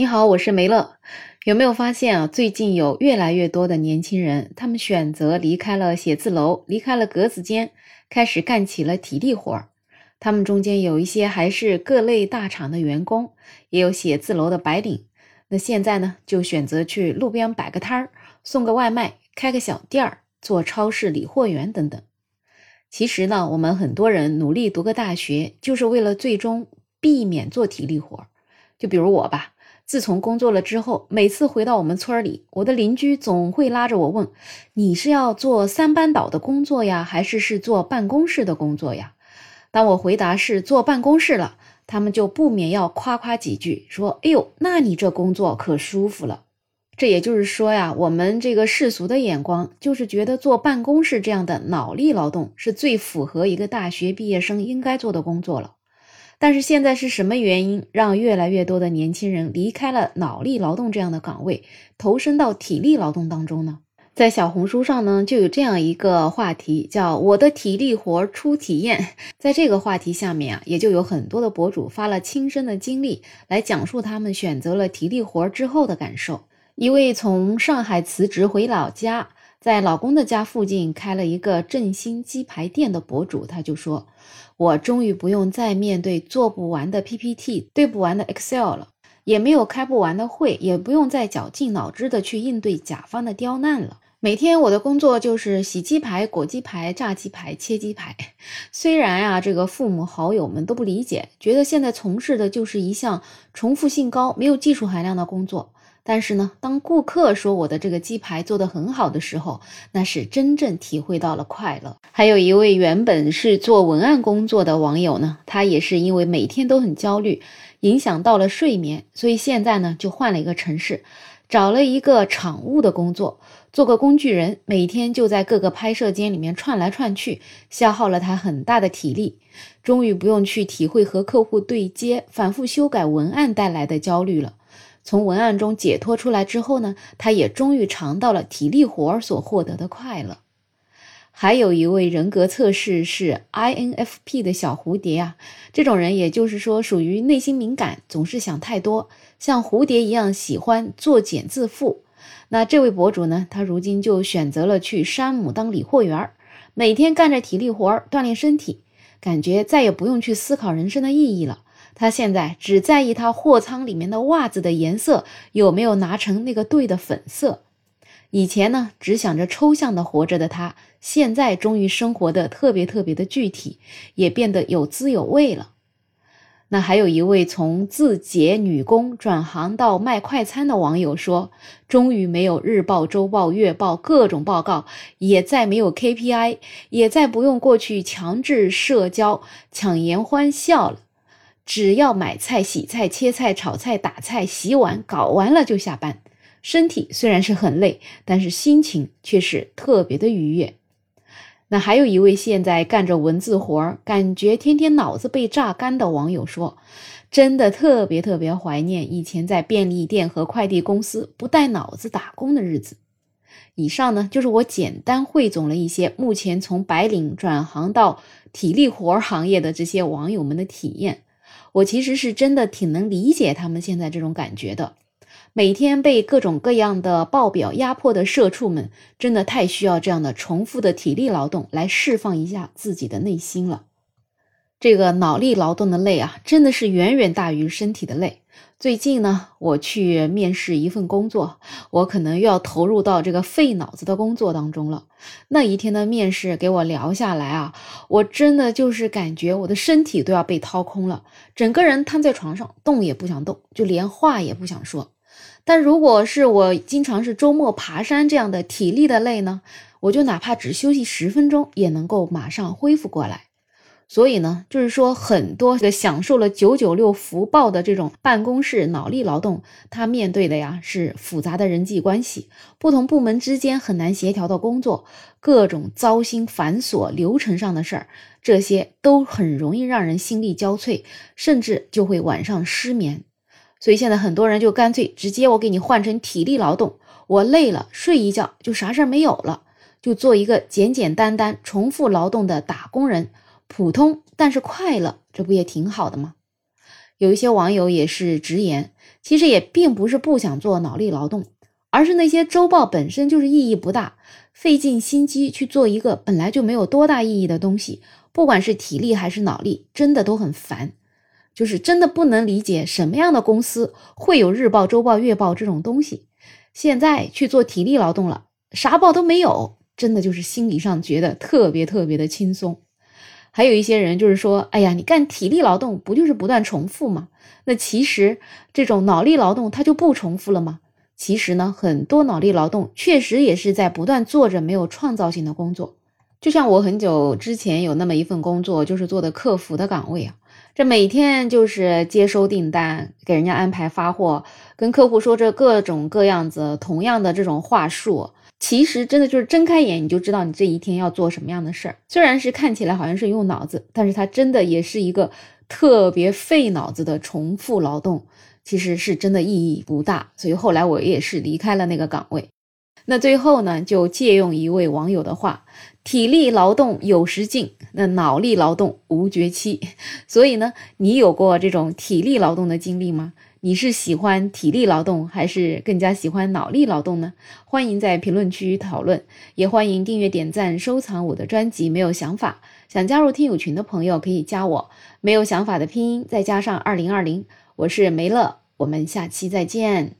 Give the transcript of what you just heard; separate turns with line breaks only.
你好，我是梅乐。有没有发现啊？最近有越来越多的年轻人，他们选择离开了写字楼，离开了格子间，开始干起了体力活儿。他们中间有一些还是各类大厂的员工，也有写字楼的白领。那现在呢，就选择去路边摆个摊儿，送个外卖，开个小店儿，做超市理货员等等。其实呢，我们很多人努力读个大学，就是为了最终避免做体力活儿。就比如我吧。自从工作了之后，每次回到我们村里，我的邻居总会拉着我问：“你是要做三班倒的工作呀，还是是做办公室的工作呀？”当我回答是做办公室了，他们就不免要夸夸几句，说：“哎呦，那你这工作可舒服了。”这也就是说呀，我们这个世俗的眼光就是觉得做办公室这样的脑力劳动是最符合一个大学毕业生应该做的工作了。但是现在是什么原因让越来越多的年轻人离开了脑力劳动这样的岗位，投身到体力劳动当中呢？在小红书上呢，就有这样一个话题，叫“我的体力活初体验”。在这个话题下面啊，也就有很多的博主发了亲身的经历，来讲述他们选择了体力活之后的感受。一位从上海辞职回老家。在老公的家附近开了一个振兴鸡排店的博主，他就说：“我终于不用再面对做不完的 PPT、对不完的 Excel 了，也没有开不完的会，也不用再绞尽脑汁的去应对甲方的刁难了。每天我的工作就是洗鸡排、裹鸡排、炸鸡排、切鸡排。虽然啊，这个父母好友们都不理解，觉得现在从事的就是一项重复性高、没有技术含量的工作。”但是呢，当顾客说我的这个鸡排做得很好的时候，那是真正体会到了快乐。还有一位原本是做文案工作的网友呢，他也是因为每天都很焦虑，影响到了睡眠，所以现在呢就换了一个城市，找了一个场务的工作，做个工具人，每天就在各个拍摄间里面串来串去，消耗了他很大的体力，终于不用去体会和客户对接、反复修改文案带来的焦虑了。从文案中解脱出来之后呢，他也终于尝到了体力活儿所获得的快乐。还有一位人格测试是 INFP 的小蝴蝶啊，这种人也就是说属于内心敏感，总是想太多，像蝴蝶一样喜欢作茧自缚。那这位博主呢，他如今就选择了去山姆当理货员儿，每天干着体力活儿锻炼身体，感觉再也不用去思考人生的意义了。他现在只在意他货仓里面的袜子的颜色有没有拿成那个对的粉色。以前呢，只想着抽象的活着的他，现在终于生活的特别特别的具体，也变得有滋有味了。那还有一位从字节女工转行到卖快餐的网友说：“终于没有日报、周报、月报各种报告，也再没有 KPI，也再不用过去强制社交、强颜欢笑了。”只要买菜、洗菜、切菜、炒菜、打菜、洗碗，搞完了就下班。身体虽然是很累，但是心情却是特别的愉悦。那还有一位现在干着文字活儿，感觉天天脑子被榨干的网友说：“真的特别特别怀念以前在便利店和快递公司不带脑子打工的日子。”以上呢，就是我简单汇总了一些目前从白领转行到体力活行业的这些网友们的体验。我其实是真的挺能理解他们现在这种感觉的，每天被各种各样的报表压迫的社畜们，真的太需要这样的重复的体力劳动来释放一下自己的内心了。这个脑力劳动的累啊，真的是远远大于身体的累。最近呢，我去面试一份工作，我可能又要投入到这个费脑子的工作当中了。那一天的面试给我聊下来啊，我真的就是感觉我的身体都要被掏空了，整个人瘫在床上，动也不想动，就连话也不想说。但如果是我经常是周末爬山这样的体力的累呢，我就哪怕只休息十分钟，也能够马上恢复过来。所以呢，就是说，很多的享受了九九六福报的这种办公室脑力劳动，他面对的呀是复杂的人际关系，不同部门之间很难协调的工作，各种糟心繁琐流程上的事儿，这些都很容易让人心力交瘁，甚至就会晚上失眠。所以现在很多人就干脆直接我给你换成体力劳动，我累了睡一觉就啥事儿没有了，就做一个简简单单重复劳动的打工人。普通但是快乐，这不也挺好的吗？有一些网友也是直言，其实也并不是不想做脑力劳动，而是那些周报本身就是意义不大，费尽心机去做一个本来就没有多大意义的东西，不管是体力还是脑力，真的都很烦。就是真的不能理解什么样的公司会有日报、周报、月报这种东西。现在去做体力劳动了，啥报都没有，真的就是心理上觉得特别特别的轻松。还有一些人就是说，哎呀，你干体力劳动不就是不断重复吗？那其实这种脑力劳动它就不重复了吗？其实呢，很多脑力劳动确实也是在不断做着没有创造性的工作。就像我很久之前有那么一份工作，就是做的客服的岗位啊。这每天就是接收订单，给人家安排发货，跟客户说着各种各样子同样的这种话术，其实真的就是睁开眼你就知道你这一天要做什么样的事儿。虽然是看起来好像是用脑子，但是它真的也是一个特别费脑子的重复劳动，其实是真的意义不大。所以后来我也是离开了那个岗位。那最后呢，就借用一位网友的话。体力劳动有时尽，那脑力劳动无绝期。所以呢，你有过这种体力劳动的经历吗？你是喜欢体力劳动，还是更加喜欢脑力劳动呢？欢迎在评论区讨论，也欢迎订阅、点赞、收藏我的专辑。没有想法，想加入听友群的朋友可以加我。没有想法的拼音再加上二零二零，我是梅乐，我们下期再见。